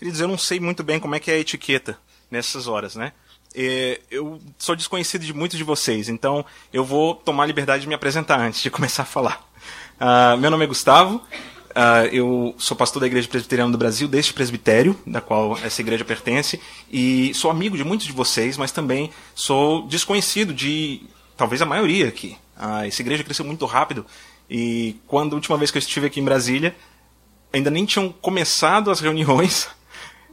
Queridos, eu não sei muito bem como é que é a etiqueta nessas horas, né? É, eu sou desconhecido de muitos de vocês, então eu vou tomar a liberdade de me apresentar antes de começar a falar. Uh, meu nome é Gustavo, uh, eu sou pastor da Igreja Presbiteriana do Brasil, deste presbitério, da qual essa igreja pertence, e sou amigo de muitos de vocês, mas também sou desconhecido de talvez a maioria aqui. Uh, essa igreja cresceu muito rápido, e quando a última vez que eu estive aqui em Brasília, ainda nem tinham começado as reuniões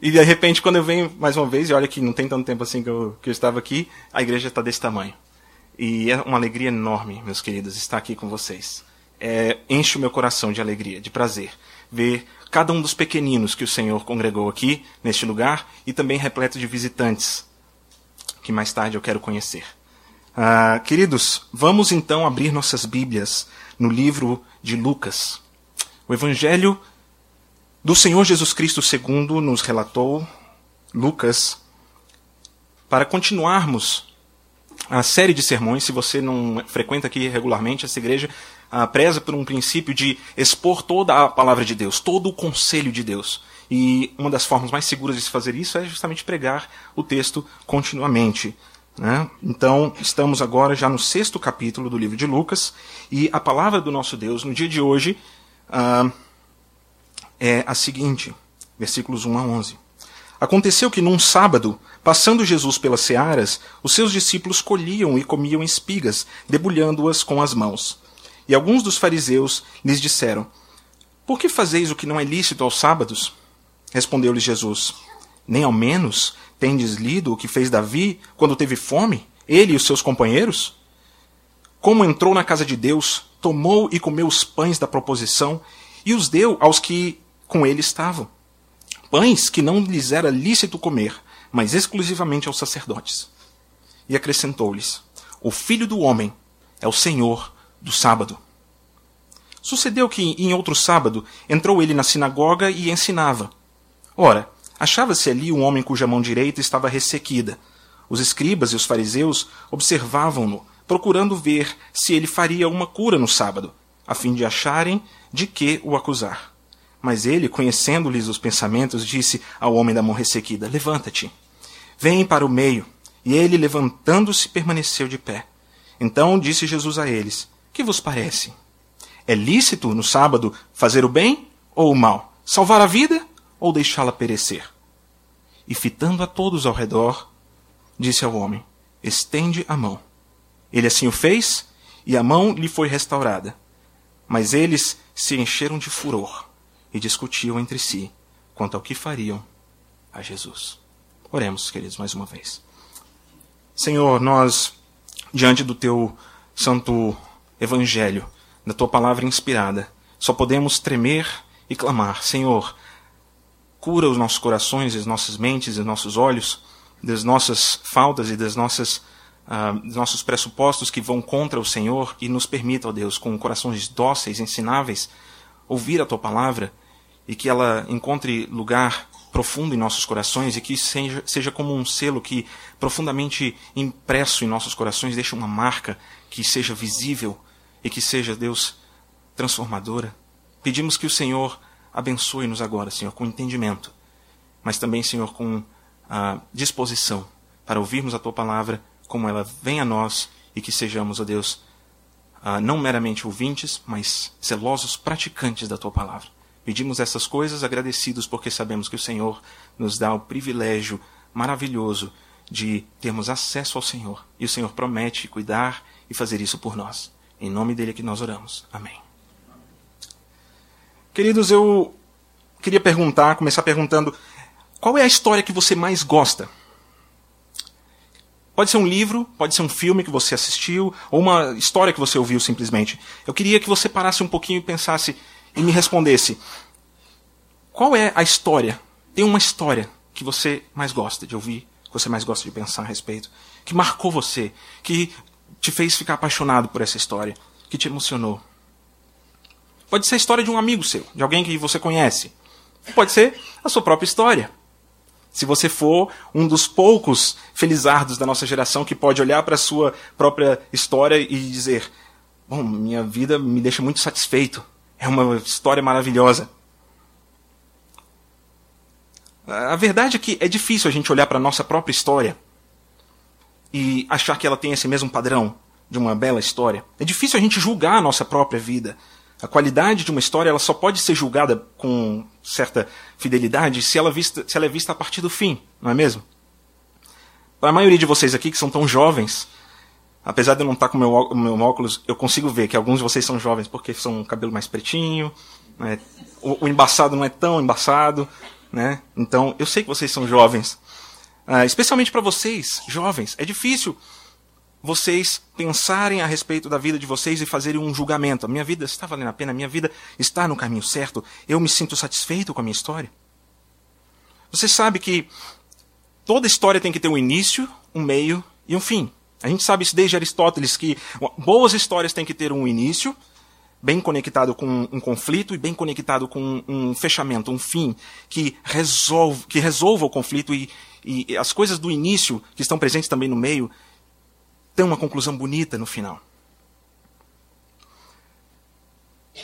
e de repente, quando eu venho mais uma vez, e olha que não tem tanto tempo assim que eu, que eu estava aqui, a igreja está desse tamanho. E é uma alegria enorme, meus queridos, estar aqui com vocês. É, enche o meu coração de alegria, de prazer, ver cada um dos pequeninos que o Senhor congregou aqui, neste lugar, e também repleto de visitantes, que mais tarde eu quero conhecer. Ah, queridos, vamos então abrir nossas Bíblias no livro de Lucas. O Evangelho do Senhor Jesus Cristo segundo nos relatou Lucas para continuarmos a série de sermões. Se você não frequenta aqui regularmente, essa igreja ah, preza por um princípio de expor toda a palavra de Deus, todo o conselho de Deus. E uma das formas mais seguras de se fazer isso é justamente pregar o texto continuamente. Né? Então, estamos agora já no sexto capítulo do livro de Lucas, e a palavra do nosso Deus no dia de hoje. Ah, é a seguinte, versículos 1 a 11. Aconteceu que num sábado, passando Jesus pelas searas, os seus discípulos colhiam e comiam espigas, debulhando-as com as mãos. E alguns dos fariseus lhes disseram: Por que fazeis o que não é lícito aos sábados? Respondeu-lhes Jesus: Nem ao menos tendes lido o que fez Davi quando teve fome, ele e os seus companheiros? Como entrou na casa de Deus, tomou e comeu os pães da proposição e os deu aos que com ele estavam. Pães que não lhes era lícito comer, mas exclusivamente aos sacerdotes. E acrescentou-lhes: O filho do homem é o senhor do sábado. Sucedeu que, em outro sábado, entrou ele na sinagoga e ensinava. Ora, achava-se ali um homem cuja mão direita estava ressequida. Os escribas e os fariseus observavam-no, procurando ver se ele faria uma cura no sábado, a fim de acharem de que o acusar. Mas ele, conhecendo-lhes os pensamentos, disse ao homem da mão ressequida: Levanta-te, vem para o meio. E ele, levantando-se, permaneceu de pé. Então disse Jesus a eles: Que vos parece? É lícito no sábado fazer o bem ou o mal? Salvar a vida ou deixá-la perecer? E fitando a todos ao redor, disse ao homem: Estende a mão. Ele assim o fez, e a mão lhe foi restaurada. Mas eles se encheram de furor e discutiam entre si quanto ao que fariam a Jesus. Oremos, queridos, mais uma vez. Senhor, nós, diante do teu santo evangelho, da tua palavra inspirada, só podemos tremer e clamar: Senhor, cura os nossos corações, as nossas mentes e nossos olhos das nossas faltas e das nossas uh, dos nossos pressupostos que vão contra o Senhor e nos permita, ó Deus, com corações dóceis, ensináveis, ouvir a tua palavra e que ela encontre lugar profundo em nossos corações e que seja, seja como um selo que, profundamente impresso em nossos corações, deixe uma marca que seja visível e que seja, Deus, transformadora. Pedimos que o Senhor abençoe-nos agora, Senhor, com entendimento, mas também, Senhor, com a disposição para ouvirmos a tua palavra como ela vem a nós e que sejamos, ó Deus, uh, não meramente ouvintes, mas zelosos praticantes da tua palavra. Pedimos essas coisas agradecidos porque sabemos que o Senhor nos dá o privilégio maravilhoso de termos acesso ao Senhor. E o Senhor promete cuidar e fazer isso por nós. Em nome dele é que nós oramos. Amém. Queridos, eu queria perguntar, começar perguntando, qual é a história que você mais gosta? Pode ser um livro, pode ser um filme que você assistiu, ou uma história que você ouviu simplesmente. Eu queria que você parasse um pouquinho e pensasse e me respondesse: qual é a história? Tem uma história que você mais gosta de ouvir, que você mais gosta de pensar a respeito, que marcou você, que te fez ficar apaixonado por essa história, que te emocionou. Pode ser a história de um amigo seu, de alguém que você conhece. Pode ser a sua própria história. Se você for um dos poucos felizardos da nossa geração que pode olhar para a sua própria história e dizer: Bom, minha vida me deixa muito satisfeito. É uma história maravilhosa. A verdade é que é difícil a gente olhar para a nossa própria história e achar que ela tem esse mesmo padrão de uma bela história. É difícil a gente julgar a nossa própria vida. A qualidade de uma história ela só pode ser julgada com certa fidelidade se ela, vista, se ela é vista a partir do fim, não é mesmo? Para a maioria de vocês aqui que são tão jovens, apesar de eu não estar com o meu, meu óculos, eu consigo ver que alguns de vocês são jovens porque são um cabelo mais pretinho, né? o, o, embaçado não é tão embaçado, né? Então eu sei que vocês são jovens, uh, especialmente para vocês, jovens, é difícil vocês pensarem a respeito da vida de vocês e fazerem um julgamento. A minha vida está valendo a pena, a minha vida está no caminho certo, eu me sinto satisfeito com a minha história. Você sabe que toda história tem que ter um início, um meio e um fim. A gente sabe isso desde Aristóteles, que boas histórias têm que ter um início, bem conectado com um conflito e bem conectado com um fechamento, um fim que resolve, que resolva o conflito e, e as coisas do início, que estão presentes também no meio, tem uma conclusão bonita no final.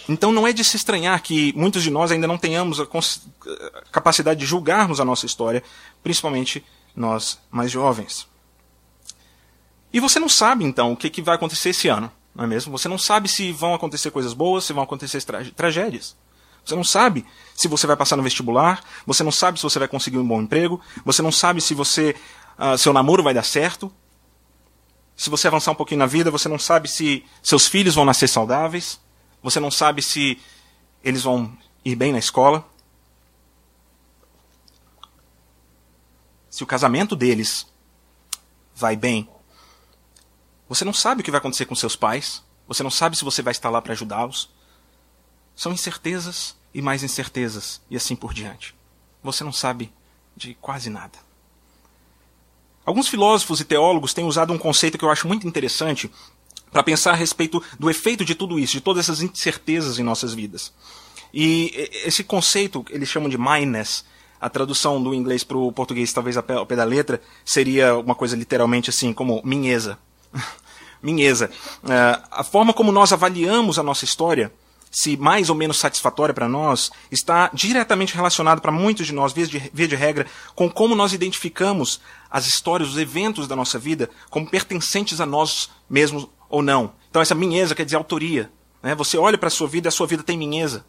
Então não é de se estranhar que muitos de nós ainda não tenhamos a capacidade de julgarmos a nossa história, principalmente nós mais jovens. E você não sabe então o que, que vai acontecer esse ano, não é mesmo? Você não sabe se vão acontecer coisas boas, se vão acontecer tra tragédias. Você não sabe se você vai passar no vestibular, você não sabe se você vai conseguir um bom emprego, você não sabe se você uh, seu namoro vai dar certo, se você avançar um pouquinho na vida, você não sabe se seus filhos vão nascer saudáveis, você não sabe se eles vão ir bem na escola, se o casamento deles vai bem. Você não sabe o que vai acontecer com seus pais, você não sabe se você vai estar lá para ajudá-los. São incertezas e mais incertezas, e assim por diante. Você não sabe de quase nada. Alguns filósofos e teólogos têm usado um conceito que eu acho muito interessante para pensar a respeito do efeito de tudo isso, de todas essas incertezas em nossas vidas. E esse conceito eles chamam de mindness. A tradução do inglês para o português, talvez ao pé da letra, seria uma coisa literalmente assim, como minheza. minheza. Uh, a forma como nós avaliamos a nossa história se mais ou menos satisfatória para nós, está diretamente relacionado para muitos de nós, via de, via de regra, com como nós identificamos as histórias, os eventos da nossa vida como pertencentes a nós mesmos ou não. Então essa minheza quer dizer autoria. Né? Você olha para a sua vida e a sua vida tem minheza.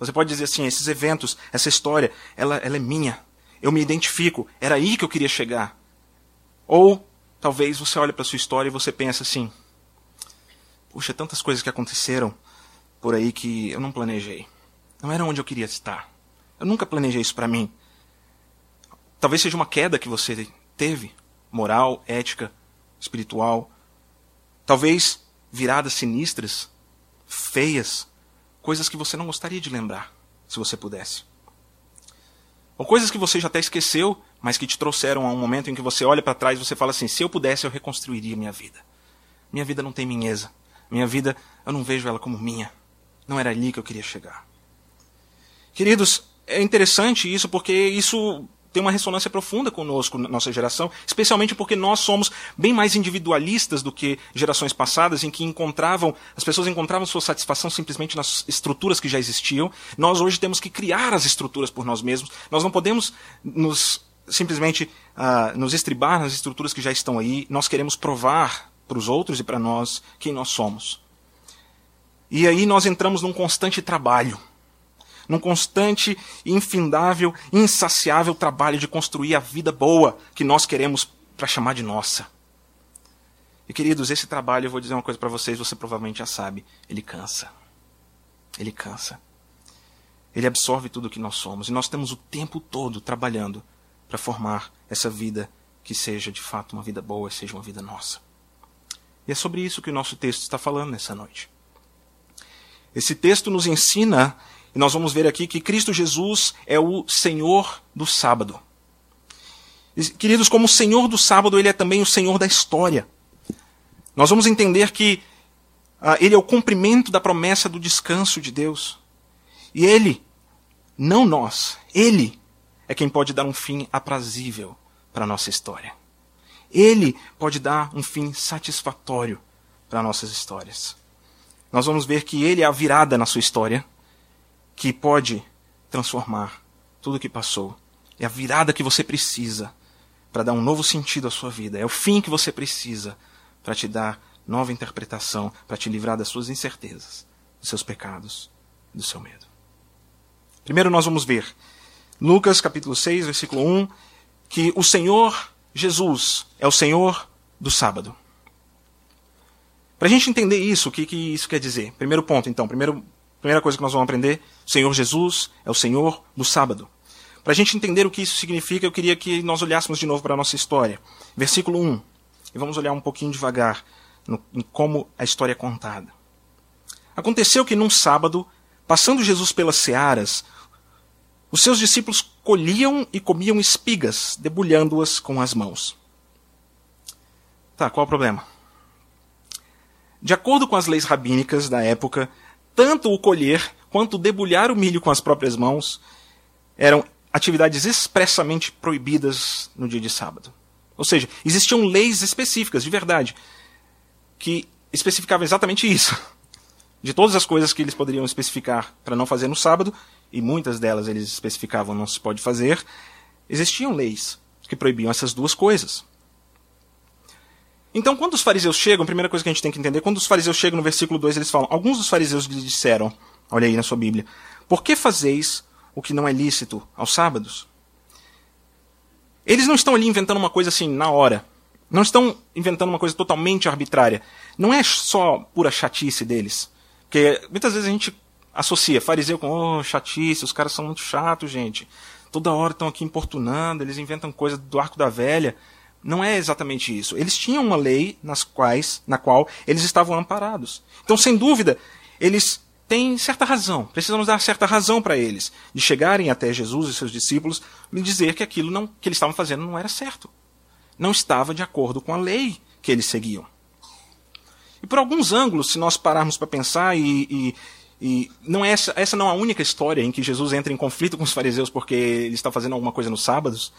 Você pode dizer assim, esses eventos, essa história, ela, ela é minha. Eu me identifico. Era aí que eu queria chegar. Ou talvez você olhe para sua história e você pensa assim, puxa, tantas coisas que aconteceram, por aí que eu não planejei. Não era onde eu queria estar. Eu nunca planejei isso para mim. Talvez seja uma queda que você teve, moral, ética, espiritual. Talvez viradas sinistras, feias, coisas que você não gostaria de lembrar, se você pudesse. Ou coisas que você já até esqueceu, mas que te trouxeram a um momento em que você olha para trás e você fala assim: se eu pudesse, eu reconstruiria minha vida. Minha vida não tem minheza. Minha vida, eu não vejo ela como minha. Não era ali que eu queria chegar. Queridos, é interessante isso porque isso tem uma ressonância profunda conosco, nossa geração, especialmente porque nós somos bem mais individualistas do que gerações passadas, em que encontravam, as pessoas encontravam sua satisfação simplesmente nas estruturas que já existiam. Nós hoje temos que criar as estruturas por nós mesmos. Nós não podemos nos simplesmente uh, nos estribar nas estruturas que já estão aí. Nós queremos provar para os outros e para nós quem nós somos. E aí nós entramos num constante trabalho, num constante, infindável, insaciável trabalho de construir a vida boa que nós queremos para chamar de nossa. E queridos, esse trabalho, eu vou dizer uma coisa para vocês, você provavelmente já sabe, ele cansa. Ele cansa. Ele absorve tudo o que nós somos. E nós temos o tempo todo trabalhando para formar essa vida que seja de fato uma vida boa, seja uma vida nossa. E é sobre isso que o nosso texto está falando nessa noite. Esse texto nos ensina, e nós vamos ver aqui, que Cristo Jesus é o Senhor do sábado. queridos, como Senhor do sábado, Ele é também o Senhor da história. Nós vamos entender que ah, Ele é o cumprimento da promessa do descanso de Deus. E Ele, não nós, Ele é quem pode dar um fim aprazível para a nossa história. Ele pode dar um fim satisfatório para nossas histórias nós vamos ver que ele é a virada na sua história que pode transformar tudo o que passou É a virada que você precisa para dar um novo sentido à sua vida. É o fim que você precisa para te dar nova interpretação, para te livrar das suas incertezas, dos seus pecados, do seu medo. Primeiro nós vamos ver Lucas capítulo 6, versículo 1, que o Senhor Jesus é o Senhor do sábado. Para a gente entender isso, o que, que isso quer dizer? Primeiro ponto, então, primeiro, primeira coisa que nós vamos aprender: o Senhor Jesus é o Senhor do sábado. Para a gente entender o que isso significa, eu queria que nós olhássemos de novo para a nossa história. Versículo 1. E vamos olhar um pouquinho devagar no, em como a história é contada. Aconteceu que num sábado, passando Jesus pelas searas, os seus discípulos colhiam e comiam espigas, debulhando-as com as mãos. Tá, qual o problema? De acordo com as leis rabínicas da época, tanto o colher quanto debulhar o milho com as próprias mãos eram atividades expressamente proibidas no dia de sábado. Ou seja, existiam leis específicas, de verdade, que especificavam exatamente isso. De todas as coisas que eles poderiam especificar para não fazer no sábado, e muitas delas eles especificavam não se pode fazer, existiam leis que proibiam essas duas coisas. Então, quando os fariseus chegam, a primeira coisa que a gente tem que entender, quando os fariseus chegam no versículo 2, eles falam: Alguns dos fariseus lhes disseram, olha aí na sua Bíblia, por que fazeis o que não é lícito aos sábados? Eles não estão ali inventando uma coisa assim na hora. Não estão inventando uma coisa totalmente arbitrária. Não é só pura chatice deles. Porque muitas vezes a gente associa fariseu com oh, chatice, os caras são muito chatos, gente. Toda hora estão aqui importunando, eles inventam coisa do arco da velha. Não é exatamente isso. Eles tinham uma lei nas quais, na qual eles estavam amparados. Então, sem dúvida, eles têm certa razão. Precisamos dar certa razão para eles de chegarem até Jesus e seus discípulos e dizer que aquilo não, que eles estavam fazendo não era certo. Não estava de acordo com a lei que eles seguiam. E por alguns ângulos, se nós pararmos para pensar e, e e não é essa, essa não é a única história em que Jesus entra em conflito com os fariseus porque ele está fazendo alguma coisa nos sábados.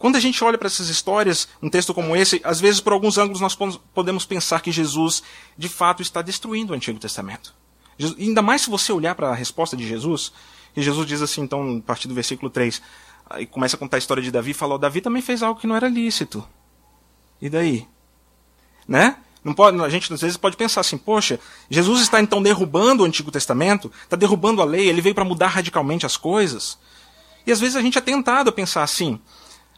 Quando a gente olha para essas histórias, um texto como esse, às vezes por alguns ângulos nós podemos pensar que Jesus de fato está destruindo o Antigo Testamento. Jesus, ainda mais se você olhar para a resposta de Jesus, e Jesus diz assim, então, a partir do versículo 3, e começa a contar a história de Davi, fala, Davi também fez algo que não era lícito. E daí? Né? Não pode, a gente às vezes pode pensar assim, poxa, Jesus está então derrubando o Antigo Testamento, está derrubando a lei, ele veio para mudar radicalmente as coisas. E às vezes a gente é tentado a pensar assim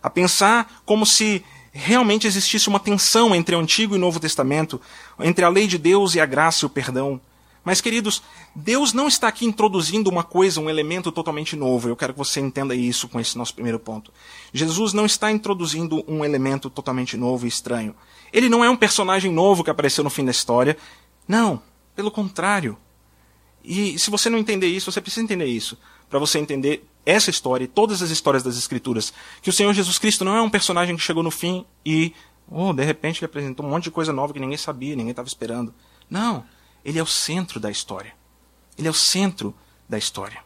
a pensar como se realmente existisse uma tensão entre o Antigo e o Novo Testamento, entre a lei de Deus e a graça e o perdão. Mas, queridos, Deus não está aqui introduzindo uma coisa, um elemento totalmente novo. Eu quero que você entenda isso com esse nosso primeiro ponto. Jesus não está introduzindo um elemento totalmente novo e estranho. Ele não é um personagem novo que apareceu no fim da história. Não, pelo contrário. E se você não entender isso, você precisa entender isso. Para você entender essa história e todas as histórias das Escrituras. Que o Senhor Jesus Cristo não é um personagem que chegou no fim e, oh, de repente ele apresentou um monte de coisa nova que ninguém sabia, ninguém estava esperando. Não, ele é o centro da história. Ele é o centro da história.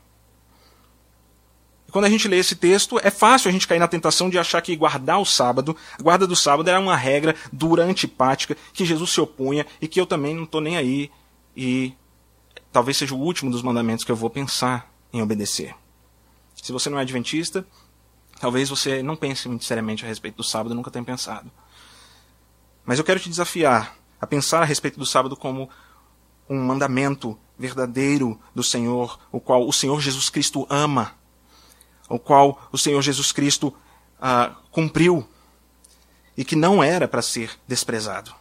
Quando a gente lê esse texto, é fácil a gente cair na tentação de achar que guardar o sábado, a guarda do sábado era uma regra dura, antipática, que Jesus se opunha e que eu também não estou nem aí e talvez seja o último dos mandamentos que eu vou pensar em obedecer. Se você não é adventista, talvez você não pense muito seriamente a respeito do sábado, nunca tenha pensado. Mas eu quero te desafiar a pensar a respeito do sábado como um mandamento verdadeiro do Senhor, o qual o Senhor Jesus Cristo ama, o qual o Senhor Jesus Cristo ah, cumpriu e que não era para ser desprezado.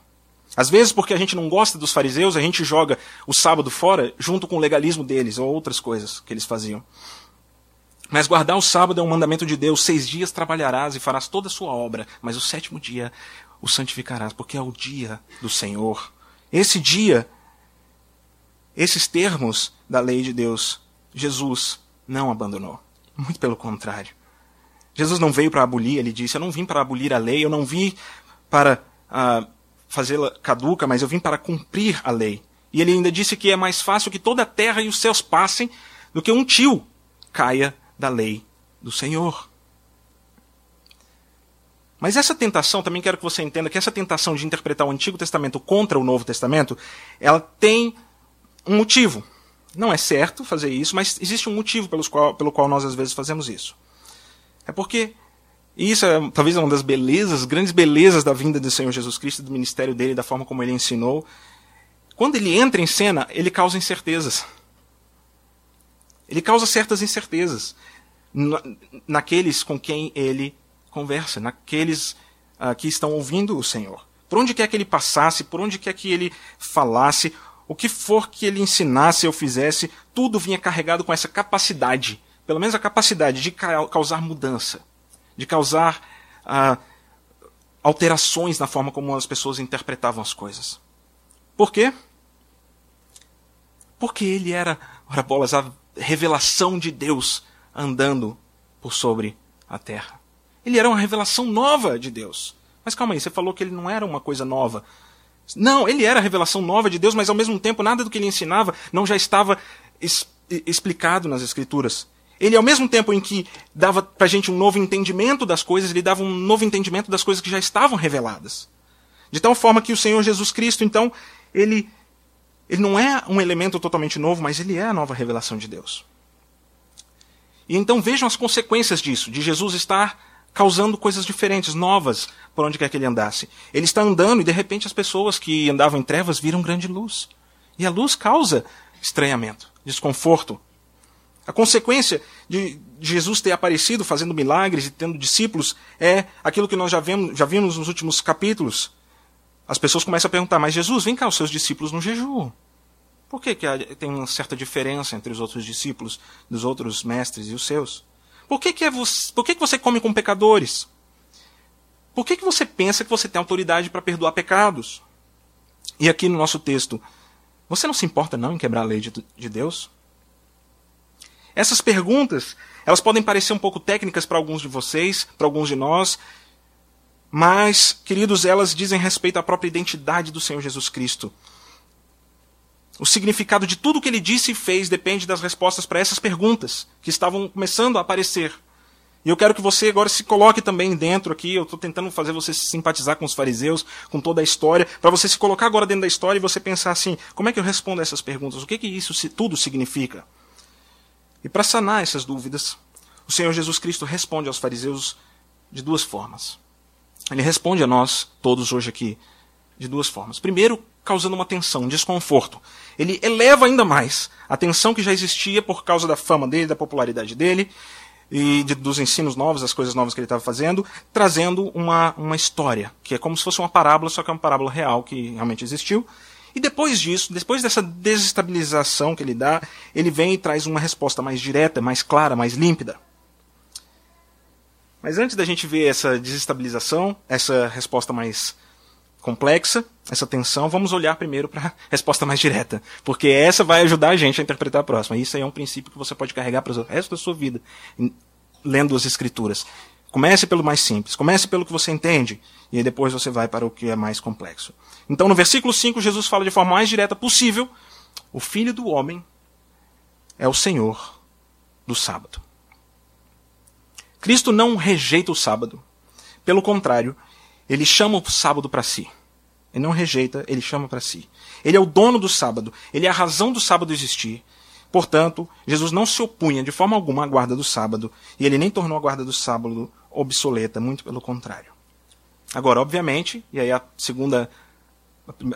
Às vezes, porque a gente não gosta dos fariseus, a gente joga o sábado fora junto com o legalismo deles ou outras coisas que eles faziam. Mas guardar o sábado é um mandamento de Deus. Seis dias trabalharás e farás toda a sua obra, mas o sétimo dia o santificarás, porque é o dia do Senhor. Esse dia, esses termos da lei de Deus, Jesus não abandonou. Muito pelo contrário. Jesus não veio para abolir, ele disse: Eu não vim para abolir a lei, eu não vim para uh, fazê-la caduca, mas eu vim para cumprir a lei. E ele ainda disse que é mais fácil que toda a terra e os céus passem do que um tio caia da lei do Senhor. Mas essa tentação, também quero que você entenda que essa tentação de interpretar o Antigo Testamento contra o Novo Testamento, ela tem um motivo. Não é certo fazer isso, mas existe um motivo pelos qual, pelo qual nós às vezes fazemos isso. É porque e isso é talvez uma das belezas, grandes belezas da vinda do Senhor Jesus Cristo, do ministério dele, da forma como ele ensinou. Quando ele entra em cena, ele causa incertezas. Ele causa certas incertezas naqueles com quem ele conversa, naqueles uh, que estão ouvindo o Senhor. Por onde quer que ele passasse, por onde quer que ele falasse, o que for que ele ensinasse ou fizesse, tudo vinha carregado com essa capacidade, pelo menos a capacidade de causar mudança de causar ah, alterações na forma como as pessoas interpretavam as coisas. Por quê? Porque ele era, ora bolas, a revelação de Deus andando por sobre a terra. Ele era uma revelação nova de Deus. Mas calma aí, você falou que ele não era uma coisa nova. Não, ele era a revelação nova de Deus, mas ao mesmo tempo nada do que ele ensinava não já estava es explicado nas Escrituras. Ele, ao mesmo tempo em que dava para a gente um novo entendimento das coisas, ele dava um novo entendimento das coisas que já estavam reveladas. De tal forma que o Senhor Jesus Cristo, então, ele, ele não é um elemento totalmente novo, mas ele é a nova revelação de Deus. E então vejam as consequências disso, de Jesus estar causando coisas diferentes, novas, por onde quer que ele andasse. Ele está andando e de repente as pessoas que andavam em trevas viram grande luz. E a luz causa estranhamento, desconforto, a consequência de Jesus ter aparecido fazendo milagres e tendo discípulos é aquilo que nós já vimos, já vimos nos últimos capítulos. As pessoas começam a perguntar, mas Jesus, vem cá, os seus discípulos no jejum. Por que, que tem uma certa diferença entre os outros discípulos, dos outros mestres e os seus? Por que, que, é você, por que, que você come com pecadores? Por que, que você pensa que você tem autoridade para perdoar pecados? E aqui no nosso texto, você não se importa não em quebrar a lei de, de Deus? Essas perguntas, elas podem parecer um pouco técnicas para alguns de vocês, para alguns de nós, mas, queridos, elas dizem respeito à própria identidade do Senhor Jesus Cristo. O significado de tudo que ele disse e fez depende das respostas para essas perguntas que estavam começando a aparecer. E eu quero que você agora se coloque também dentro aqui. Eu estou tentando fazer você se simpatizar com os fariseus, com toda a história, para você se colocar agora dentro da história e você pensar assim: como é que eu respondo a essas perguntas? O que, que isso tudo significa? E para sanar essas dúvidas, o Senhor Jesus Cristo responde aos fariseus de duas formas. Ele responde a nós, todos hoje aqui, de duas formas. Primeiro, causando uma tensão, um desconforto. Ele eleva ainda mais a tensão que já existia por causa da fama dele, da popularidade dele, e de, dos ensinos novos, das coisas novas que ele estava fazendo, trazendo uma, uma história, que é como se fosse uma parábola, só que é uma parábola real que realmente existiu, e depois disso, depois dessa desestabilização que ele dá, ele vem e traz uma resposta mais direta, mais clara, mais límpida. Mas antes da gente ver essa desestabilização, essa resposta mais complexa, essa tensão, vamos olhar primeiro para a resposta mais direta, porque essa vai ajudar a gente a interpretar a próxima. Isso aí é um princípio que você pode carregar para o resto da sua vida, lendo as escrituras. Comece pelo mais simples, comece pelo que você entende, e depois você vai para o que é mais complexo. Então, no versículo 5, Jesus fala de forma mais direta possível: o filho do homem é o Senhor do sábado. Cristo não rejeita o sábado. Pelo contrário, ele chama o sábado para si. Ele não rejeita, ele chama para si. Ele é o dono do sábado, ele é a razão do sábado existir. Portanto, Jesus não se opunha de forma alguma à guarda do sábado, e ele nem tornou a guarda do sábado obsoleta, muito pelo contrário. Agora, obviamente, e aí a segunda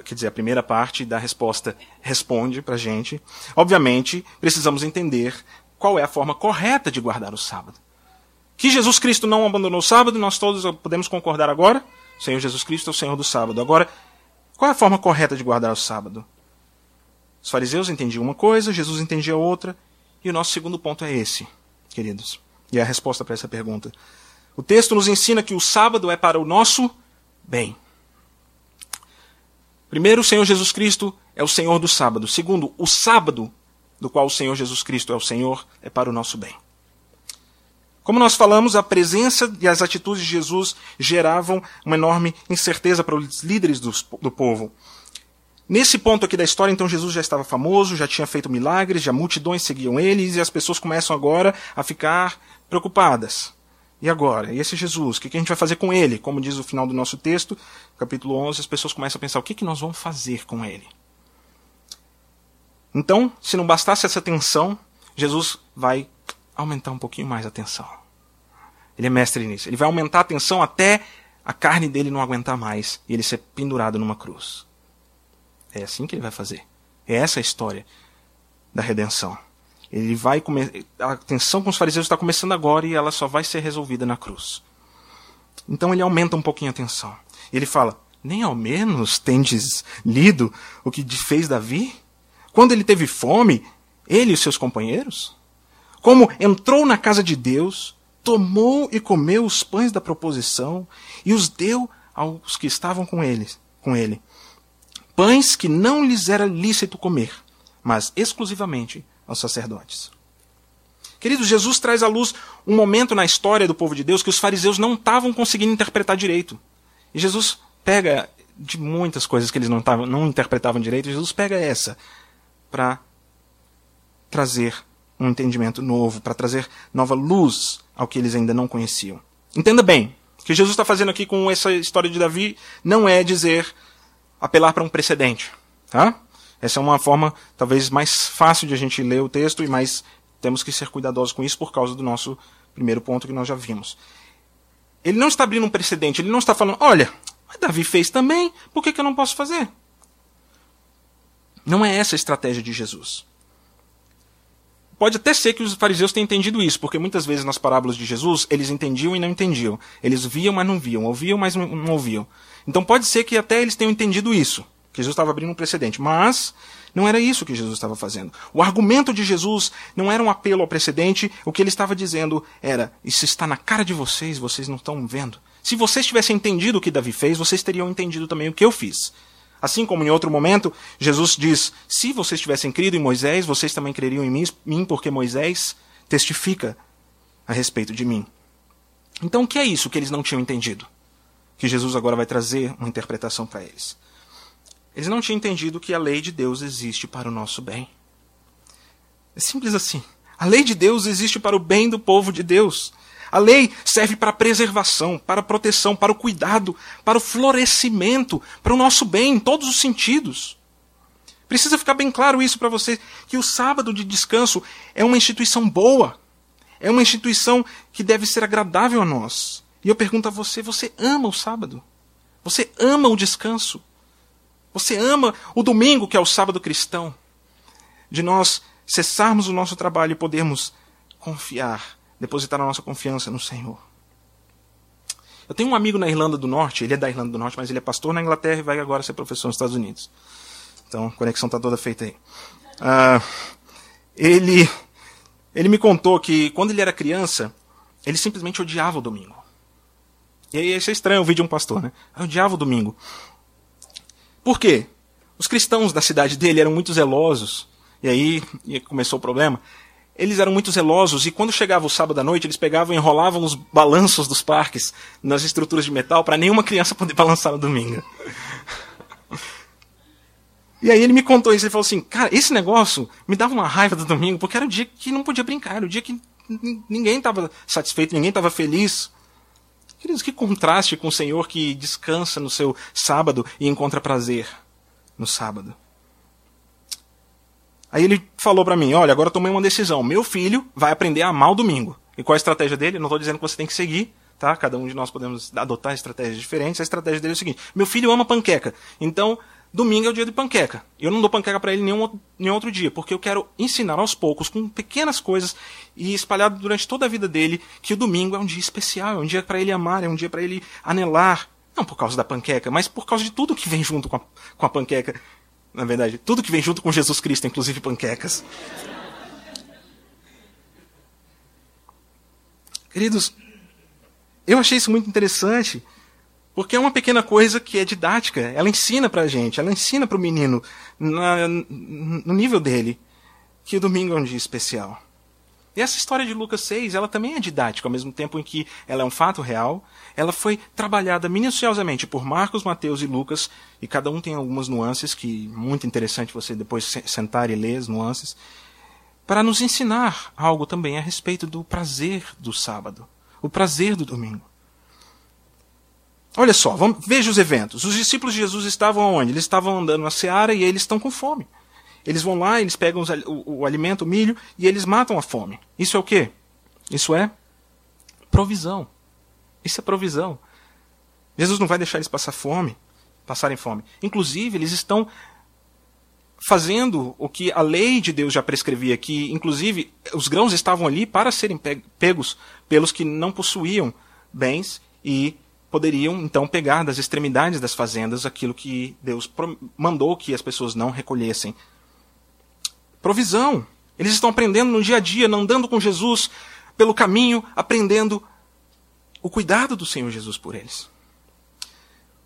quer dizer, a primeira parte da resposta responde para a gente. Obviamente, precisamos entender qual é a forma correta de guardar o sábado. Que Jesus Cristo não abandonou o sábado, nós todos podemos concordar agora. Senhor Jesus Cristo é o Senhor do sábado. Agora, qual é a forma correta de guardar o sábado? Os fariseus entendiam uma coisa, Jesus entendia outra, e o nosso segundo ponto é esse, queridos. E é a resposta para essa pergunta. O texto nos ensina que o sábado é para o nosso bem. Primeiro, o Senhor Jesus Cristo é o Senhor do sábado. Segundo, o sábado, do qual o Senhor Jesus Cristo é o Senhor, é para o nosso bem. Como nós falamos, a presença e as atitudes de Jesus geravam uma enorme incerteza para os líderes do, do povo. Nesse ponto aqui da história, então, Jesus já estava famoso, já tinha feito milagres, já multidões seguiam eles, e as pessoas começam agora a ficar preocupadas. E agora? E esse Jesus? O que a gente vai fazer com ele? Como diz o final do nosso texto, capítulo 11, as pessoas começam a pensar: o que nós vamos fazer com ele? Então, se não bastasse essa tensão, Jesus vai aumentar um pouquinho mais a tensão. Ele é mestre nisso. Ele vai aumentar a tensão até a carne dele não aguentar mais e ele ser pendurado numa cruz. É assim que ele vai fazer. É essa a história da redenção. Ele vai comer. A tensão com os fariseus está começando agora e ela só vai ser resolvida na cruz. Então ele aumenta um pouquinho a tensão. Ele fala: Nem ao menos tendes lido o que fez Davi? Quando ele teve fome, ele e seus companheiros? Como entrou na casa de Deus, tomou e comeu os pães da proposição e os deu aos que estavam com ele, com ele. Pães que não lhes era lícito comer, mas exclusivamente aos sacerdotes. Queridos, Jesus traz à luz um momento na história do povo de Deus que os fariseus não estavam conseguindo interpretar direito. E Jesus pega de muitas coisas que eles não, tavam, não interpretavam direito, Jesus pega essa para trazer um entendimento novo, para trazer nova luz ao que eles ainda não conheciam. Entenda bem, o que Jesus está fazendo aqui com essa história de Davi não é dizer apelar para um precedente. Tá? Essa é uma forma talvez mais fácil de a gente ler o texto e mais temos que ser cuidadosos com isso por causa do nosso primeiro ponto que nós já vimos. Ele não está abrindo um precedente, ele não está falando, olha, Davi fez também, por que, que eu não posso fazer? Não é essa a estratégia de Jesus. Pode até ser que os fariseus tenham entendido isso, porque muitas vezes nas parábolas de Jesus eles entendiam e não entendiam. Eles viam, mas não viam. Ouviam, mas não ouviam. Então pode ser que até eles tenham entendido isso, Jesus estava abrindo um precedente. Mas não era isso que Jesus estava fazendo. O argumento de Jesus não era um apelo ao precedente, o que ele estava dizendo era: Isso está na cara de vocês, vocês não estão vendo. Se vocês tivessem entendido o que Davi fez, vocês teriam entendido também o que eu fiz. Assim como em outro momento, Jesus diz: Se vocês tivessem crido em Moisés, vocês também creriam em mim, porque Moisés testifica a respeito de mim. Então, o que é isso que eles não tinham entendido? Que Jesus agora vai trazer uma interpretação para eles. Eles não tinham entendido que a lei de Deus existe para o nosso bem. É simples assim. A lei de Deus existe para o bem do povo de Deus. A lei serve para preservação, para proteção, para o cuidado, para o florescimento, para o nosso bem em todos os sentidos. Precisa ficar bem claro isso para você, que o sábado de descanso é uma instituição boa, é uma instituição que deve ser agradável a nós. E eu pergunto a você: você ama o sábado? Você ama o descanso? Você ama o domingo, que é o sábado cristão? De nós cessarmos o nosso trabalho e podermos confiar depositar a nossa confiança no Senhor. Eu tenho um amigo na Irlanda do Norte, ele é da Irlanda do Norte, mas ele é pastor na Inglaterra e vai agora ser professor nos Estados Unidos. Então, a conexão está toda feita aí. Uh, ele, ele me contou que quando ele era criança, ele simplesmente odiava o domingo. E aí isso é estranho ouvir de um pastor, né? Eu odiava o domingo. Por quê? Os cristãos da cidade dele eram muito zelosos. E aí começou o problema eles eram muito zelosos e quando chegava o sábado à noite, eles pegavam e enrolavam os balanços dos parques nas estruturas de metal para nenhuma criança poder balançar no domingo. E aí ele me contou isso, ele falou assim, cara, esse negócio me dava uma raiva do domingo, porque era o dia que não podia brincar, era o dia que ninguém estava satisfeito, ninguém estava feliz. Queridos, que contraste com o Senhor que descansa no seu sábado e encontra prazer no sábado. Aí ele falou para mim: Olha, agora tomei uma decisão. Meu filho vai aprender a amar o domingo. E qual a estratégia dele? Não estou dizendo que você tem que seguir, tá? Cada um de nós podemos adotar estratégias diferentes. A estratégia dele é o seguinte: Meu filho ama panqueca. Então, domingo é o dia de panqueca. Eu não dou panqueca para ele nenhum, nenhum outro dia, porque eu quero ensinar aos poucos, com pequenas coisas, e espalhado durante toda a vida dele, que o domingo é um dia especial, é um dia para ele amar, é um dia para ele anelar. Não por causa da panqueca, mas por causa de tudo que vem junto com a, com a panqueca na verdade. Tudo que vem junto com Jesus Cristo, inclusive panquecas. Queridos, eu achei isso muito interessante, porque é uma pequena coisa que é didática. Ela ensina pra gente, ela ensina pro menino, na, no nível dele, que o domingo é um dia especial. E essa história de Lucas 6, ela também é didática, ao mesmo tempo em que ela é um fato real. Ela foi trabalhada minuciosamente por Marcos, Mateus e Lucas, e cada um tem algumas nuances que muito interessante você depois sentar e ler as nuances, para nos ensinar algo também a respeito do prazer do sábado, o prazer do domingo. Olha só, vamos, veja os eventos. Os discípulos de Jesus estavam onde? Eles estavam andando na seara e eles estão com fome. Eles vão lá, eles pegam os, o, o alimento, o milho, e eles matam a fome. Isso é o quê? Isso é provisão. Isso é provisão. Jesus não vai deixar eles passar fome, passarem fome. Inclusive, eles estão fazendo o que a lei de Deus já prescrevia, que inclusive os grãos estavam ali para serem pegos pelos que não possuíam bens e poderiam então pegar das extremidades das fazendas aquilo que Deus mandou que as pessoas não recolhessem. Provisão. Eles estão aprendendo no dia a dia, andando com Jesus pelo caminho, aprendendo o cuidado do Senhor Jesus por eles.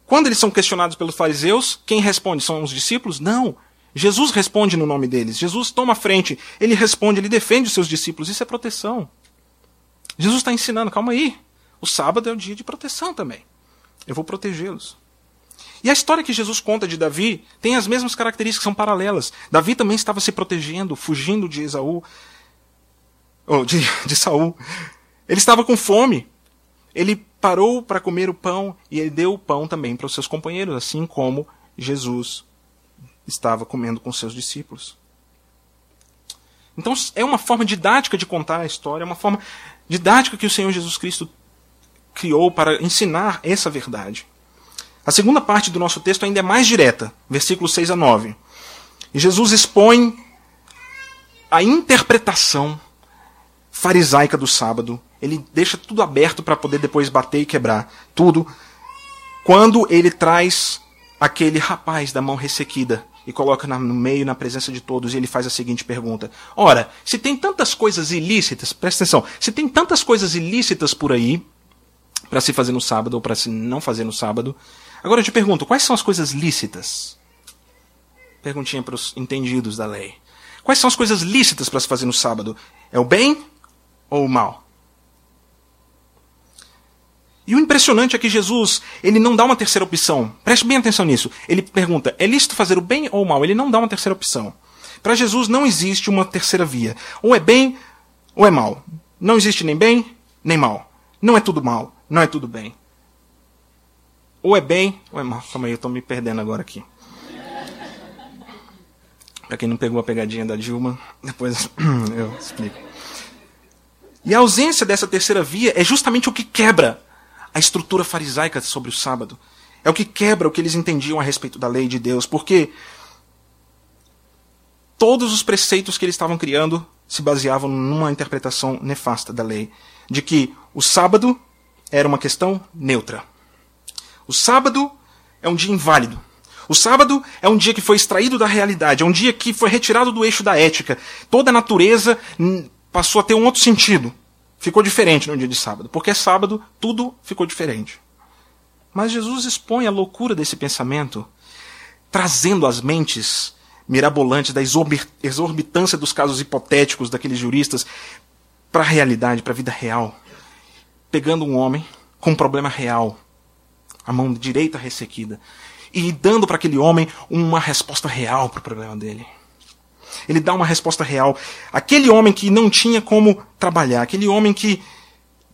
Quando eles são questionados pelos fariseus, quem responde? São os discípulos? Não. Jesus responde no nome deles. Jesus toma frente. Ele responde, ele defende os seus discípulos. Isso é proteção. Jesus está ensinando, calma aí. O sábado é o dia de proteção também. Eu vou protegê-los. E a história que Jesus conta de Davi tem as mesmas características, são paralelas. Davi também estava se protegendo, fugindo de Esaú, ou de, de Saul. Ele estava com fome. Ele parou para comer o pão e ele deu o pão também para os seus companheiros, assim como Jesus estava comendo com seus discípulos. Então é uma forma didática de contar a história, é uma forma didática que o Senhor Jesus Cristo criou para ensinar essa verdade. A segunda parte do nosso texto ainda é mais direta, versículos 6 a 9. E Jesus expõe a interpretação farisaica do sábado. Ele deixa tudo aberto para poder depois bater e quebrar tudo. Quando ele traz aquele rapaz da mão ressequida e coloca no meio, na presença de todos, e ele faz a seguinte pergunta: Ora, se tem tantas coisas ilícitas, presta atenção, se tem tantas coisas ilícitas por aí, para se fazer no sábado ou para se não fazer no sábado, agora eu te pergunto: quais são as coisas lícitas? Perguntinha para os entendidos da lei. Quais são as coisas lícitas para se fazer no sábado? É o bem ou o mal? E o impressionante é que Jesus, ele não dá uma terceira opção. Preste bem atenção nisso. Ele pergunta: é lícito fazer o bem ou o mal? Ele não dá uma terceira opção. Para Jesus não existe uma terceira via. Ou é bem ou é mal. Não existe nem bem nem mal. Não é tudo mal, não é tudo bem. Ou é bem ou é mal. Calma aí, eu estou me perdendo agora aqui. Para quem não pegou a pegadinha da Dilma, depois eu explico. E a ausência dessa terceira via é justamente o que quebra a estrutura farisaica sobre o sábado. É o que quebra o que eles entendiam a respeito da lei de Deus, porque todos os preceitos que eles estavam criando se baseavam numa interpretação nefasta da lei, de que o sábado era uma questão neutra. O sábado é um dia inválido. O sábado é um dia que foi extraído da realidade, é um dia que foi retirado do eixo da ética. Toda a natureza passou a ter um outro sentido ficou diferente no dia de sábado, porque sábado tudo ficou diferente. Mas Jesus expõe a loucura desse pensamento, trazendo as mentes mirabolantes da exorbitância dos casos hipotéticos daqueles juristas para a realidade, para a vida real. Pegando um homem com um problema real, a mão direita ressequida, e dando para aquele homem uma resposta real para o problema dele. Ele dá uma resposta real. Aquele homem que não tinha como trabalhar, aquele homem que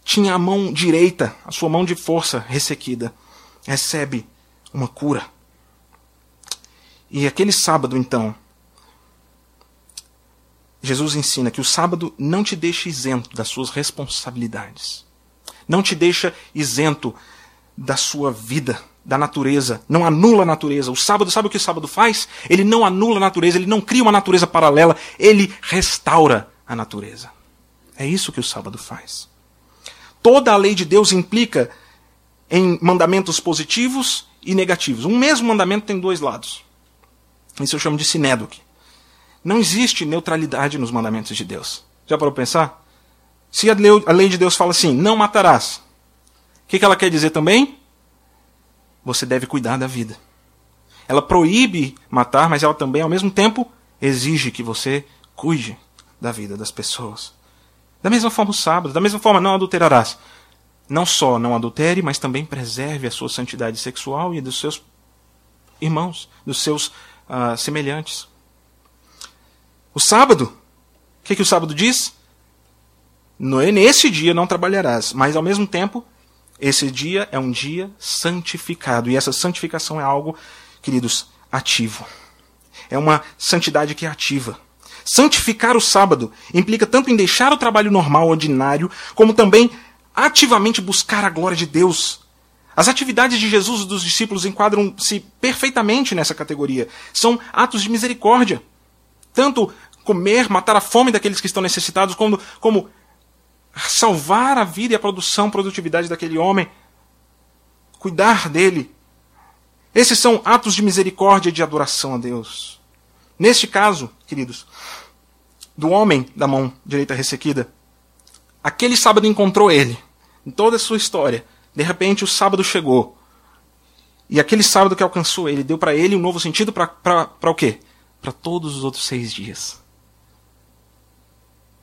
tinha a mão direita, a sua mão de força ressequida, recebe uma cura. E aquele sábado, então, Jesus ensina que o sábado não te deixa isento das suas responsabilidades. Não te deixa isento da sua vida, da natureza, não anula a natureza. O sábado, sabe o que o sábado faz? Ele não anula a natureza, ele não cria uma natureza paralela, ele restaura a natureza. É isso que o sábado faz. Toda a lei de Deus implica em mandamentos positivos e negativos. Um mesmo mandamento tem dois lados. Isso eu chamo de sinédoque. Não existe neutralidade nos mandamentos de Deus. Já parou para pensar? Se a lei de Deus fala assim, não matarás, o que ela quer dizer também? você deve cuidar da vida. Ela proíbe matar, mas ela também, ao mesmo tempo, exige que você cuide da vida das pessoas. Da mesma forma, o sábado, da mesma forma, não adulterarás. Não só não adultere, mas também preserve a sua santidade sexual e dos seus irmãos, dos seus uh, semelhantes. O sábado, o que, que o sábado diz? Nesse dia não trabalharás, mas ao mesmo tempo esse dia é um dia santificado. E essa santificação é algo, queridos, ativo. É uma santidade que é ativa. Santificar o sábado implica tanto em deixar o trabalho normal, ordinário, como também ativamente buscar a glória de Deus. As atividades de Jesus e dos discípulos enquadram-se perfeitamente nessa categoria. São atos de misericórdia. Tanto comer, matar a fome daqueles que estão necessitados, como, como salvar a vida e a produção, produtividade daquele homem, cuidar dele. Esses são atos de misericórdia e de adoração a Deus. Neste caso, queridos, do homem da mão direita ressequida, aquele sábado encontrou ele, em toda a sua história. De repente, o sábado chegou. E aquele sábado que alcançou ele, deu para ele um novo sentido para o quê? Para todos os outros seis dias.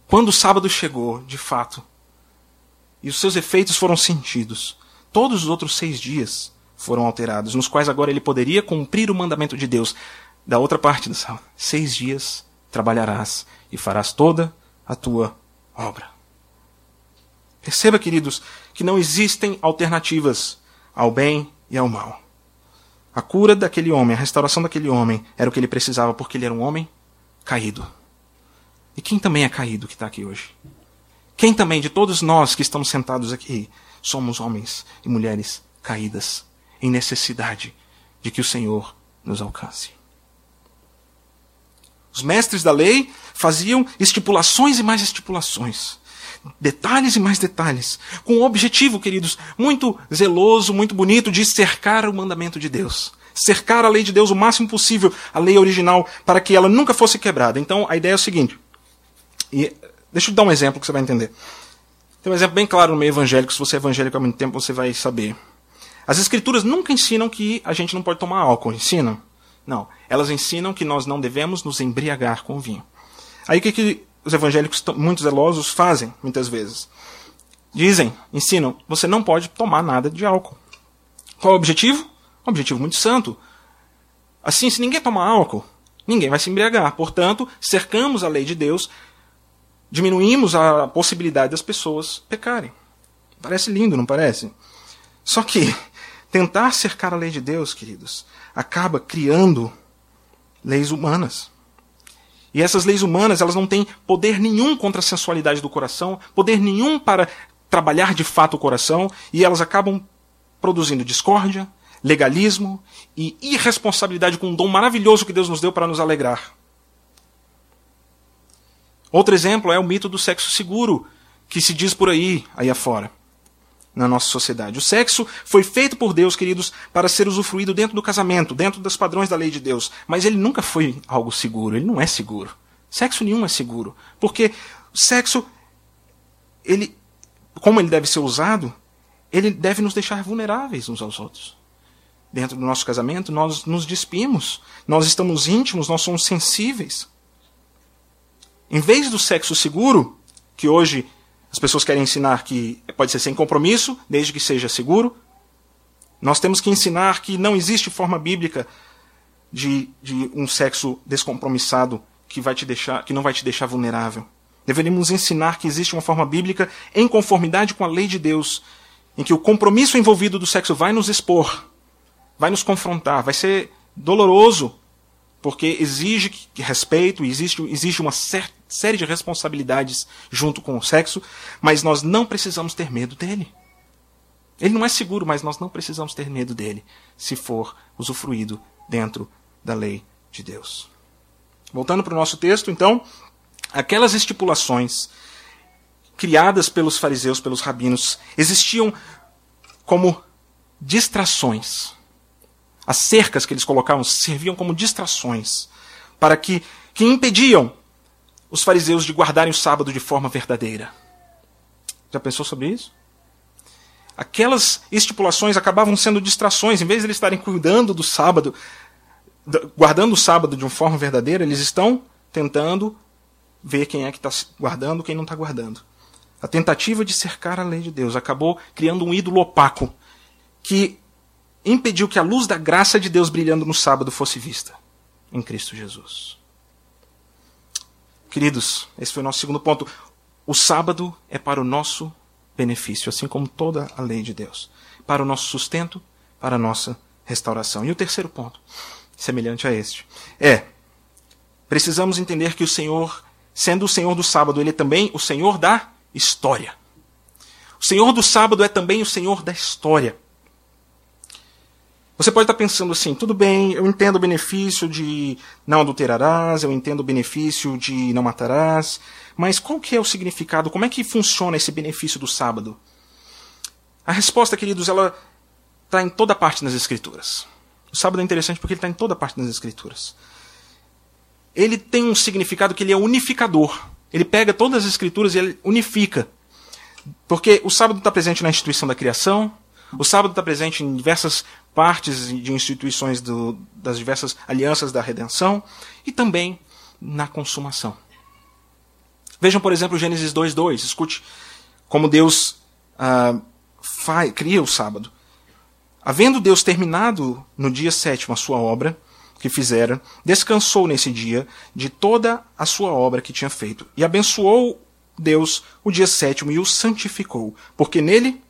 Quando o sábado chegou, de fato, e os seus efeitos foram sentidos, todos os outros seis dias foram alterados, nos quais agora ele poderia cumprir o mandamento de Deus. Da outra parte do sábado, seis dias trabalharás e farás toda a tua obra. Perceba, queridos, que não existem alternativas ao bem e ao mal. A cura daquele homem, a restauração daquele homem, era o que ele precisava, porque ele era um homem caído. E quem também é caído que está aqui hoje? Quem também, de todos nós que estamos sentados aqui, somos homens e mulheres caídas, em necessidade de que o Senhor nos alcance? Os mestres da lei faziam estipulações e mais estipulações. Detalhes e mais detalhes. Com o objetivo, queridos, muito zeloso, muito bonito, de cercar o mandamento de Deus. Cercar a lei de Deus o máximo possível, a lei original, para que ela nunca fosse quebrada. Então, a ideia é o seguinte: e deixa eu dar um exemplo que você vai entender. Tem um exemplo bem claro no meio evangélico, se você é evangélico há muito tempo, você vai saber. As escrituras nunca ensinam que a gente não pode tomar álcool, ensinam? Não. Elas ensinam que nós não devemos nos embriagar com vinho. Aí o que, que os evangélicos, muito zelosos, fazem, muitas vezes? Dizem, ensinam, você não pode tomar nada de álcool. Qual é o objetivo? Um objetivo muito santo. Assim, se ninguém tomar álcool, ninguém vai se embriagar. Portanto, cercamos a lei de Deus diminuímos a possibilidade das pessoas pecarem. Parece lindo, não parece? Só que tentar cercar a lei de Deus, queridos, acaba criando leis humanas. E essas leis humanas, elas não têm poder nenhum contra a sensualidade do coração, poder nenhum para trabalhar de fato o coração, e elas acabam produzindo discórdia, legalismo e irresponsabilidade com um dom maravilhoso que Deus nos deu para nos alegrar. Outro exemplo é o mito do sexo seguro, que se diz por aí, aí afora, na nossa sociedade. O sexo foi feito por Deus, queridos, para ser usufruído dentro do casamento, dentro dos padrões da lei de Deus. Mas ele nunca foi algo seguro, ele não é seguro. Sexo nenhum é seguro. Porque o sexo, ele, como ele deve ser usado, ele deve nos deixar vulneráveis uns aos outros. Dentro do nosso casamento, nós nos despimos, nós estamos íntimos, nós somos sensíveis. Em vez do sexo seguro, que hoje as pessoas querem ensinar que pode ser sem compromisso, desde que seja seguro, nós temos que ensinar que não existe forma bíblica de, de um sexo descompromissado que, vai te deixar, que não vai te deixar vulnerável. Deveríamos ensinar que existe uma forma bíblica em conformidade com a lei de Deus, em que o compromisso envolvido do sexo vai nos expor, vai nos confrontar, vai ser doloroso, porque exige respeito, existe, existe uma certa série de responsabilidades junto com o sexo, mas nós não precisamos ter medo dele. Ele não é seguro, mas nós não precisamos ter medo dele, se for usufruído dentro da lei de Deus. Voltando para o nosso texto, então, aquelas estipulações criadas pelos fariseus, pelos rabinos, existiam como distrações. As cercas que eles colocavam serviam como distrações para que, que impediam os fariseus de guardarem o sábado de forma verdadeira. Já pensou sobre isso? Aquelas estipulações acabavam sendo distrações, em vez de eles estarem cuidando do sábado, guardando o sábado de uma forma verdadeira, eles estão tentando ver quem é que está guardando quem não está guardando. A tentativa de cercar a lei de Deus acabou criando um ídolo opaco que impediu que a luz da graça de Deus brilhando no sábado fosse vista em Cristo Jesus. Queridos, esse foi o nosso segundo ponto. O sábado é para o nosso benefício, assim como toda a lei de Deus. Para o nosso sustento, para a nossa restauração. E o terceiro ponto, semelhante a este, é: precisamos entender que o Senhor, sendo o Senhor do sábado, ele é também o Senhor da história. O Senhor do sábado é também o Senhor da história. Você pode estar pensando assim, tudo bem, eu entendo o benefício de não adulterarás, eu entendo o benefício de não matarás, mas qual que é o significado? Como é que funciona esse benefício do sábado? A resposta, queridos, ela está em toda parte nas Escrituras. O sábado é interessante porque ele está em toda parte nas Escrituras. Ele tem um significado que ele é unificador. Ele pega todas as Escrituras e ele unifica. Porque o sábado está presente na instituição da criação, o sábado está presente em diversas partes de instituições do, das diversas alianças da redenção e também na consumação. Vejam, por exemplo, Gênesis 2.2. Escute como Deus ah, faz, cria o sábado. Havendo Deus terminado no dia sétimo a sua obra que fizera, descansou nesse dia de toda a sua obra que tinha feito e abençoou Deus o dia sétimo e o santificou, porque nele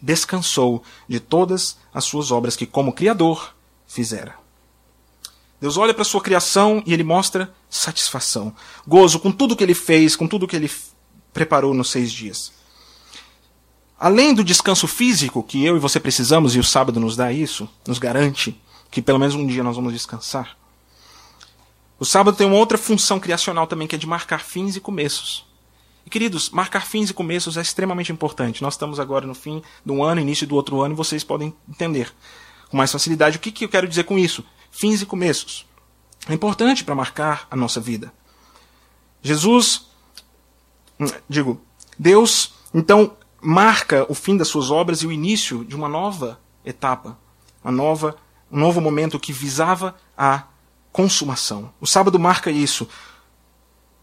descansou de todas as suas obras que, como Criador, fizera. Deus olha para a sua criação e ele mostra satisfação, gozo com tudo que ele fez, com tudo que ele preparou nos seis dias. Além do descanso físico que eu e você precisamos, e o sábado nos dá isso, nos garante que pelo menos um dia nós vamos descansar. O sábado tem uma outra função criacional também, que é de marcar fins e começos. E, queridos, marcar fins e começos é extremamente importante. Nós estamos agora no fim de um ano, início do outro ano, e vocês podem entender com mais facilidade o que, que eu quero dizer com isso. Fins e começos. É importante para marcar a nossa vida. Jesus, hum, digo, Deus, então, marca o fim das suas obras e o início de uma nova etapa, uma nova, um novo momento que visava a consumação. O sábado marca isso.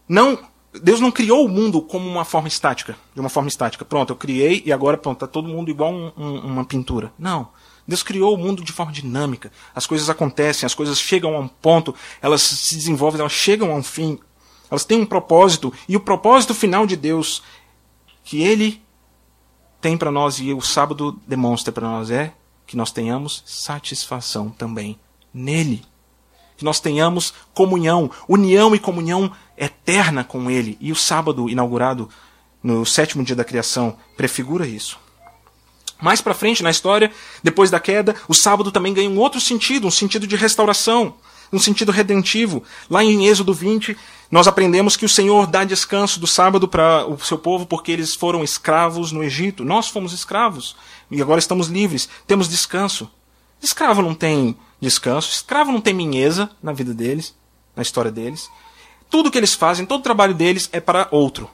Não Deus não criou o mundo como uma forma estática, de uma forma estática. Pronto, eu criei e agora pronto, está todo mundo igual um, um, uma pintura. Não. Deus criou o mundo de forma dinâmica. As coisas acontecem, as coisas chegam a um ponto, elas se desenvolvem, elas chegam a um fim. Elas têm um propósito e o propósito final de Deus que Ele tem para nós e o sábado demonstra para nós é que nós tenhamos satisfação também nele que nós tenhamos comunhão, união e comunhão eterna com Ele. E o sábado inaugurado no sétimo dia da criação prefigura isso. Mais para frente na história, depois da queda, o sábado também ganha um outro sentido, um sentido de restauração, um sentido redentivo. Lá em Êxodo 20, nós aprendemos que o Senhor dá descanso do sábado para o seu povo porque eles foram escravos no Egito. Nós fomos escravos e agora estamos livres, temos descanso. Escravo não tem descanso. Escravo não tem minheza na vida deles, na história deles. Tudo que eles fazem, todo o trabalho deles é para outro.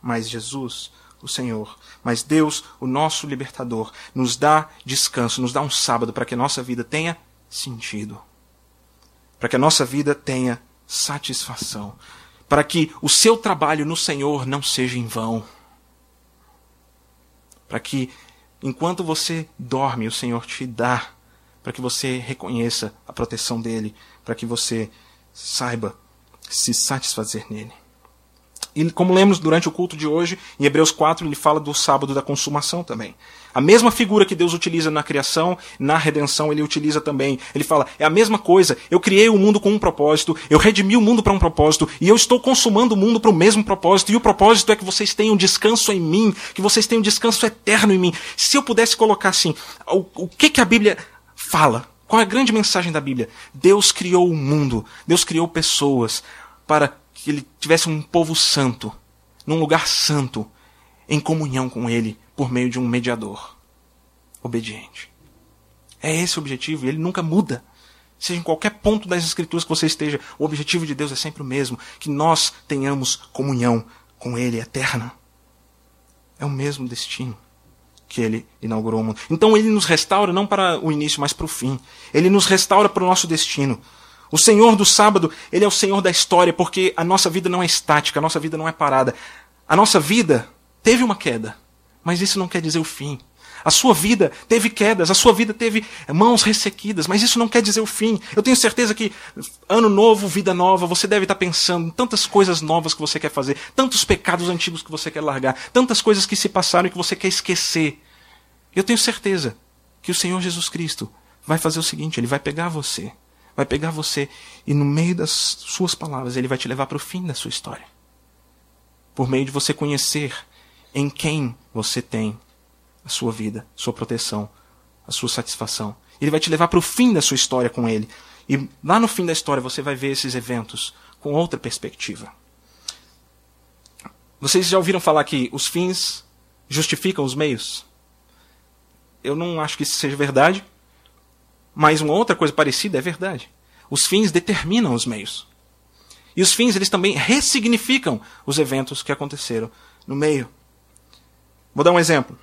Mas Jesus, o Senhor, mas Deus, o nosso libertador, nos dá descanso, nos dá um sábado para que a nossa vida tenha sentido. Para que a nossa vida tenha satisfação. Para que o seu trabalho no Senhor não seja em vão. Para que, enquanto você dorme, o Senhor te dá para que você reconheça a proteção dele, para que você saiba se satisfazer nele. E como lemos durante o culto de hoje, em Hebreus 4, ele fala do sábado da consumação também. A mesma figura que Deus utiliza na criação, na redenção, ele utiliza também. Ele fala: é a mesma coisa. Eu criei o mundo com um propósito, eu redimi o mundo para um propósito, e eu estou consumando o mundo para o mesmo propósito. E o propósito é que vocês tenham descanso em mim, que vocês tenham descanso eterno em mim. Se eu pudesse colocar assim, o, o que, que a Bíblia fala. Qual é a grande mensagem da Bíblia? Deus criou o mundo, Deus criou pessoas para que ele tivesse um povo santo, num lugar santo, em comunhão com ele por meio de um mediador obediente. É esse o objetivo e ele nunca muda. Seja em qualquer ponto das escrituras que você esteja, o objetivo de Deus é sempre o mesmo, que nós tenhamos comunhão com ele eterna. É o mesmo destino que ele inaugurou o mundo. Então ele nos restaura não para o início, mas para o fim. Ele nos restaura para o nosso destino. O Senhor do sábado, ele é o Senhor da história, porque a nossa vida não é estática, a nossa vida não é parada. A nossa vida teve uma queda, mas isso não quer dizer o fim. A sua vida teve quedas, a sua vida teve mãos ressequidas, mas isso não quer dizer o fim. Eu tenho certeza que ano novo, vida nova, você deve estar pensando em tantas coisas novas que você quer fazer, tantos pecados antigos que você quer largar, tantas coisas que se passaram e que você quer esquecer. Eu tenho certeza que o Senhor Jesus Cristo vai fazer o seguinte: ele vai pegar você, vai pegar você e no meio das suas palavras ele vai te levar para o fim da sua história. Por meio de você conhecer em quem você tem a sua vida, sua proteção, a sua satisfação. Ele vai te levar para o fim da sua história com ele. E lá no fim da história você vai ver esses eventos com outra perspectiva. Vocês já ouviram falar que os fins justificam os meios? Eu não acho que isso seja verdade, mas uma outra coisa parecida é verdade. Os fins determinam os meios. E os fins, eles também ressignificam os eventos que aconteceram no meio. Vou dar um exemplo.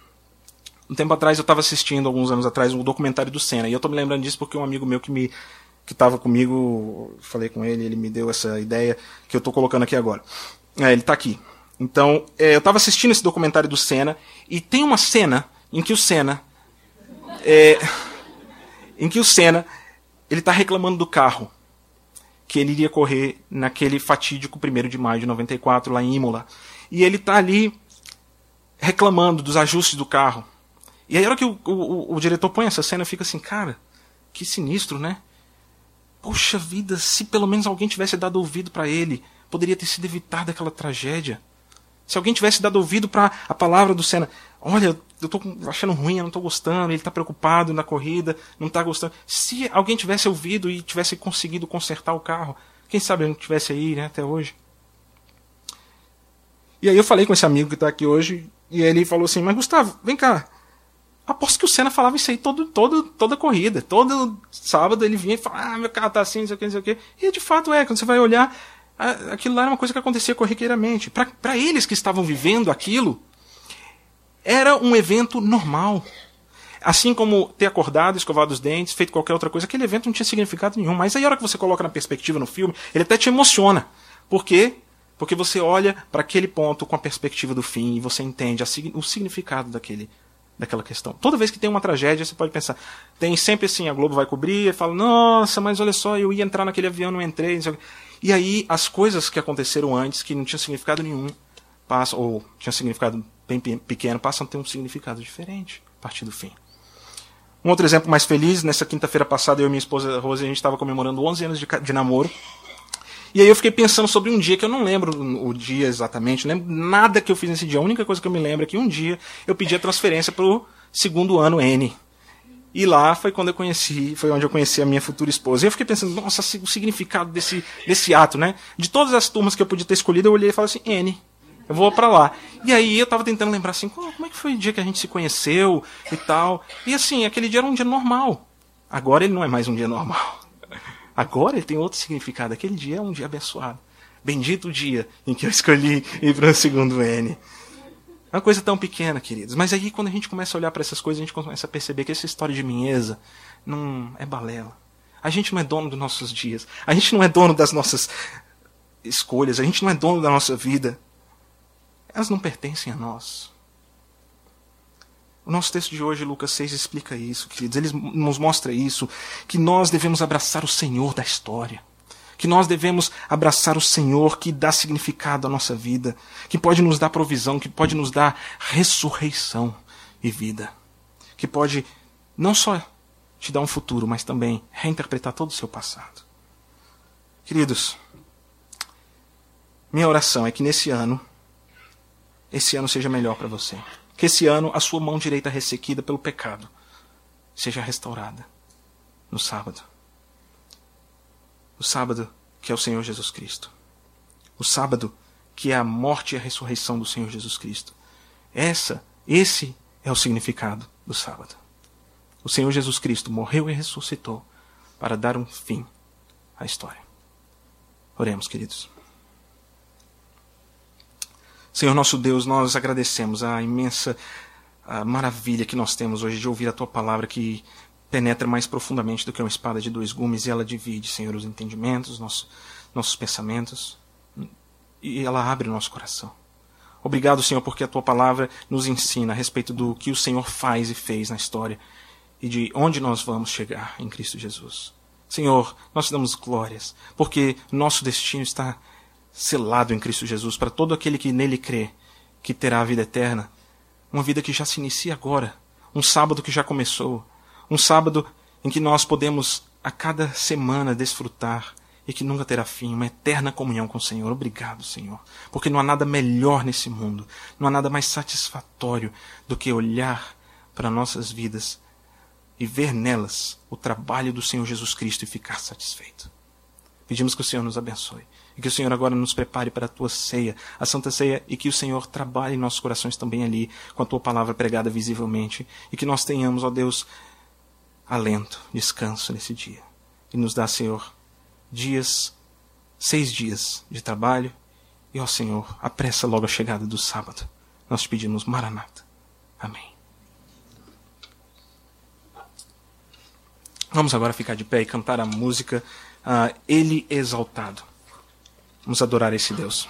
Um tempo atrás eu estava assistindo, alguns anos atrás, um documentário do Senna. E eu estou me lembrando disso porque um amigo meu que me que estava comigo, falei com ele, ele me deu essa ideia que eu estou colocando aqui agora. É, ele está aqui. Então, é, eu estava assistindo esse documentário do Senna e tem uma cena em que o Senna, é, em que o Senna, ele está reclamando do carro que ele iria correr naquele fatídico 1 de maio de 94 lá em Imola. E ele está ali reclamando dos ajustes do carro. E aí, a hora que o, o, o diretor põe essa cena, fica assim, cara, que sinistro, né? Poxa vida, se pelo menos alguém tivesse dado ouvido para ele, poderia ter sido evitada aquela tragédia. Se alguém tivesse dado ouvido para a palavra do Senna, olha, eu estou achando ruim, eu não estou gostando, ele está preocupado na corrida, não está gostando. Se alguém tivesse ouvido e tivesse conseguido consertar o carro, quem sabe ele não tivesse aí, né, até hoje. E aí eu falei com esse amigo que está aqui hoje, e ele falou assim, mas Gustavo, vem cá, Aposto que o Senna falava isso aí todo, todo, toda corrida. Todo sábado ele vinha e falava, ah, meu carro tá assim, não sei o que, não sei o que. E de fato é, quando você vai olhar, aquilo lá era uma coisa que acontecia corriqueiramente. Para eles que estavam vivendo aquilo, era um evento normal. Assim como ter acordado, escovado os dentes, feito qualquer outra coisa, aquele evento não tinha significado nenhum. Mas aí a hora que você coloca na perspectiva no filme, ele até te emociona. Por quê? Porque você olha para aquele ponto com a perspectiva do fim e você entende o significado daquele daquela questão. Toda vez que tem uma tragédia, você pode pensar. Tem sempre assim, a Globo vai cobrir e fala, nossa, mas olha só, eu ia entrar naquele avião, não entrei. Não e aí as coisas que aconteceram antes, que não tinham significado nenhum, passam, ou tinham significado bem pequeno, passam a ter um significado diferente a partir do fim. Um outro exemplo mais feliz, nessa quinta-feira passada, eu e minha esposa Rose, a gente estava comemorando 11 anos de, de namoro. E aí eu fiquei pensando sobre um dia que eu não lembro o dia exatamente, não lembro nada que eu fiz nesse dia. A única coisa que eu me lembro é que um dia eu pedi a transferência para o segundo ano N. E lá foi quando eu conheci, foi onde eu conheci a minha futura esposa. E eu fiquei pensando, nossa, o significado desse, desse ato, né? De todas as turmas que eu podia ter escolhido, eu olhei e falei assim, N. Eu vou para lá. E aí eu tava tentando lembrar assim, como é que foi o dia que a gente se conheceu e tal. E assim, aquele dia era um dia normal. Agora ele não é mais um dia normal. Agora ele tem outro significado. Aquele dia é um dia abençoado. Bendito o dia em que eu escolhi ir para o segundo N. É uma coisa tão pequena, queridos. Mas aí, quando a gente começa a olhar para essas coisas, a gente começa a perceber que essa história de minheza não é balela. A gente não é dono dos nossos dias. A gente não é dono das nossas escolhas. A gente não é dono da nossa vida. Elas não pertencem a nós. O nosso texto de hoje, Lucas 6, explica isso, queridos. Ele nos mostra isso, que nós devemos abraçar o Senhor da história. Que nós devemos abraçar o Senhor que dá significado à nossa vida, que pode nos dar provisão, que pode nos dar ressurreição e vida. Que pode não só te dar um futuro, mas também reinterpretar todo o seu passado. Queridos, minha oração é que nesse ano, esse ano seja melhor para você. Que esse ano a sua mão direita ressequida pelo pecado seja restaurada no sábado. O sábado que é o Senhor Jesus Cristo. O sábado que é a morte e a ressurreição do Senhor Jesus Cristo. Essa, esse é o significado do sábado. O Senhor Jesus Cristo morreu e ressuscitou para dar um fim à história. Oremos, queridos. Senhor nosso Deus, nós agradecemos a imensa a maravilha que nós temos hoje de ouvir a tua palavra que penetra mais profundamente do que uma espada de dois gumes e ela divide, Senhor, os entendimentos, nossos, nossos pensamentos e ela abre o nosso coração. Obrigado, Senhor, porque a tua palavra nos ensina a respeito do que o Senhor faz e fez na história e de onde nós vamos chegar em Cristo Jesus. Senhor, nós te damos glórias, porque nosso destino está selado em Cristo Jesus para todo aquele que nele crê, que terá a vida eterna. Uma vida que já se inicia agora, um sábado que já começou, um sábado em que nós podemos a cada semana desfrutar e que nunca terá fim, uma eterna comunhão com o Senhor. Obrigado, Senhor, porque não há nada melhor nesse mundo, não há nada mais satisfatório do que olhar para nossas vidas e ver nelas o trabalho do Senhor Jesus Cristo e ficar satisfeito. Pedimos que o Senhor nos abençoe e que o Senhor agora nos prepare para a tua ceia, a Santa Ceia, e que o Senhor trabalhe em nossos corações também ali, com a tua palavra pregada visivelmente, e que nós tenhamos, ó Deus, alento, descanso nesse dia. E nos dá, Senhor, dias, seis dias de trabalho, e, ó Senhor, apressa logo a chegada do sábado. Nós te pedimos, Maranata. Amém. Vamos agora ficar de pé e cantar a música uh, Ele Exaltado. Vamos adorar esse Deus.